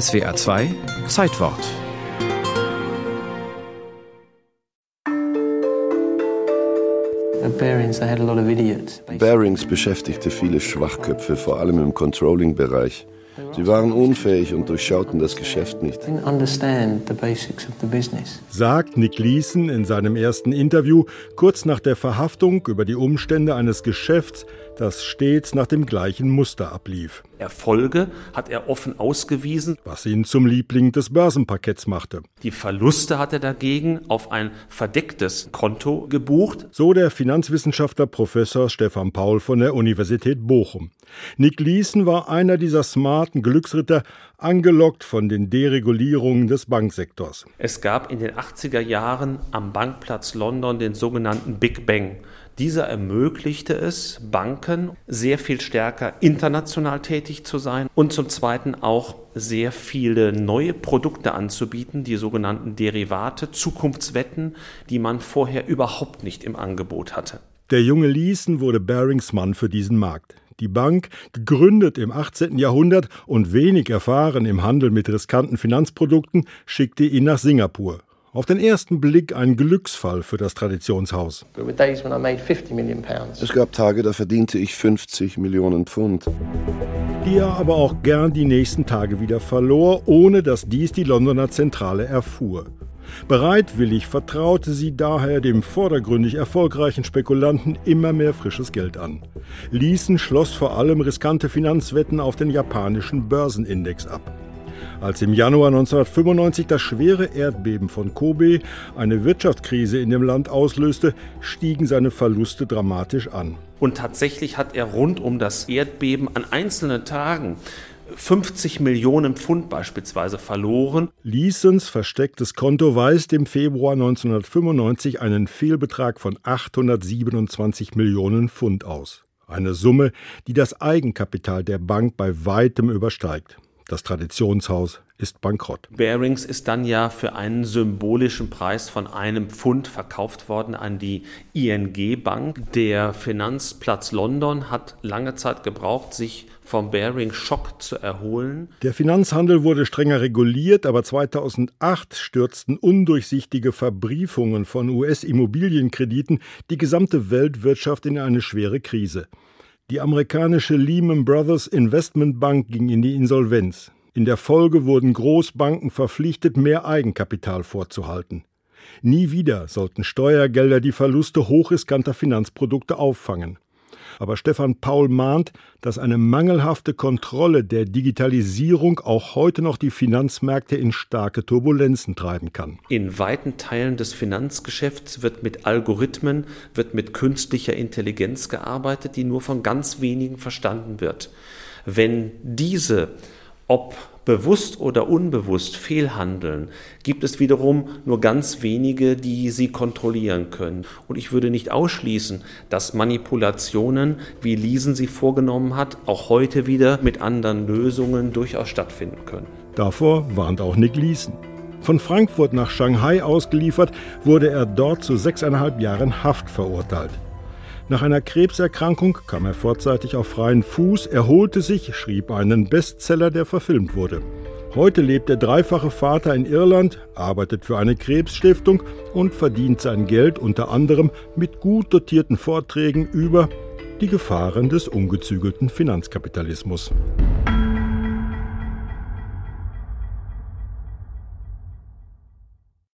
SWA 2 Zeitwort Barings beschäftigte viele Schwachköpfe, vor allem im Controlling-Bereich. Sie waren unfähig und durchschauten das Geschäft nicht. Sagt Nick Leeson in seinem ersten Interview kurz nach der Verhaftung über die Umstände eines Geschäfts, das stets nach dem gleichen Muster ablief. Erfolge hat er offen ausgewiesen, was ihn zum Liebling des Börsenparketts machte. Die Verluste hat er dagegen auf ein verdecktes Konto gebucht. So der Finanzwissenschaftler Professor Stefan Paul von der Universität Bochum. Nick Leeson war einer dieser smarten Glücksritter, angelockt von den Deregulierungen des Banksektors. Es gab in den 80er Jahren am Bankplatz London den sogenannten Big Bang. Dieser ermöglichte es Banken sehr viel stärker international tätig zu sein und zum Zweiten auch sehr viele neue Produkte anzubieten, die sogenannten Derivate, Zukunftswetten, die man vorher überhaupt nicht im Angebot hatte. Der junge Leeson wurde Barings Mann für diesen Markt. Die Bank, gegründet im 18. Jahrhundert und wenig erfahren im Handel mit riskanten Finanzprodukten, schickte ihn nach Singapur. Auf den ersten Blick ein Glücksfall für das Traditionshaus. Es gab Tage, da verdiente ich 50 Millionen Pfund. Die er aber auch gern die nächsten Tage wieder verlor, ohne dass dies die Londoner Zentrale erfuhr. Bereitwillig vertraute sie daher dem vordergründig erfolgreichen Spekulanten immer mehr frisches Geld an. Leeson schloss vor allem riskante Finanzwetten auf den japanischen Börsenindex ab. Als im Januar 1995 das schwere Erdbeben von Kobe eine Wirtschaftskrise in dem Land auslöste, stiegen seine Verluste dramatisch an. Und tatsächlich hat er rund um das Erdbeben an einzelnen Tagen 50 Millionen Pfund beispielsweise verloren. Leesons verstecktes Konto weist im Februar 1995 einen Fehlbetrag von 827 Millionen Pfund aus. Eine Summe, die das Eigenkapital der Bank bei weitem übersteigt. Das Traditionshaus ist bankrott. Bearings ist dann ja für einen symbolischen Preis von einem Pfund verkauft worden an die ING Bank. Der Finanzplatz London hat lange Zeit gebraucht, sich vom Bearing-Schock zu erholen. Der Finanzhandel wurde strenger reguliert, aber 2008 stürzten undurchsichtige Verbriefungen von US-Immobilienkrediten die gesamte Weltwirtschaft in eine schwere Krise. Die amerikanische Lehman Brothers Investment Bank ging in die Insolvenz. In der Folge wurden Großbanken verpflichtet, mehr Eigenkapital vorzuhalten. Nie wieder sollten Steuergelder die Verluste hochriskanter Finanzprodukte auffangen. Aber Stefan Paul mahnt, dass eine mangelhafte Kontrolle der Digitalisierung auch heute noch die Finanzmärkte in starke Turbulenzen treiben kann. In weiten Teilen des Finanzgeschäfts wird mit Algorithmen, wird mit künstlicher Intelligenz gearbeitet, die nur von ganz wenigen verstanden wird. Wenn diese, ob bewusst oder unbewusst fehlhandeln, gibt es wiederum nur ganz wenige, die sie kontrollieren können. Und ich würde nicht ausschließen, dass Manipulationen, wie Liesen sie vorgenommen hat, auch heute wieder mit anderen Lösungen durchaus stattfinden können. Davor warnt auch Nick Liesen. Von Frankfurt nach Shanghai ausgeliefert, wurde er dort zu sechseinhalb Jahren Haft verurteilt. Nach einer Krebserkrankung kam er vorzeitig auf freien Fuß, erholte sich, schrieb einen Bestseller, der verfilmt wurde. Heute lebt der dreifache Vater in Irland, arbeitet für eine Krebsstiftung und verdient sein Geld unter anderem mit gut dotierten Vorträgen über die Gefahren des ungezügelten Finanzkapitalismus.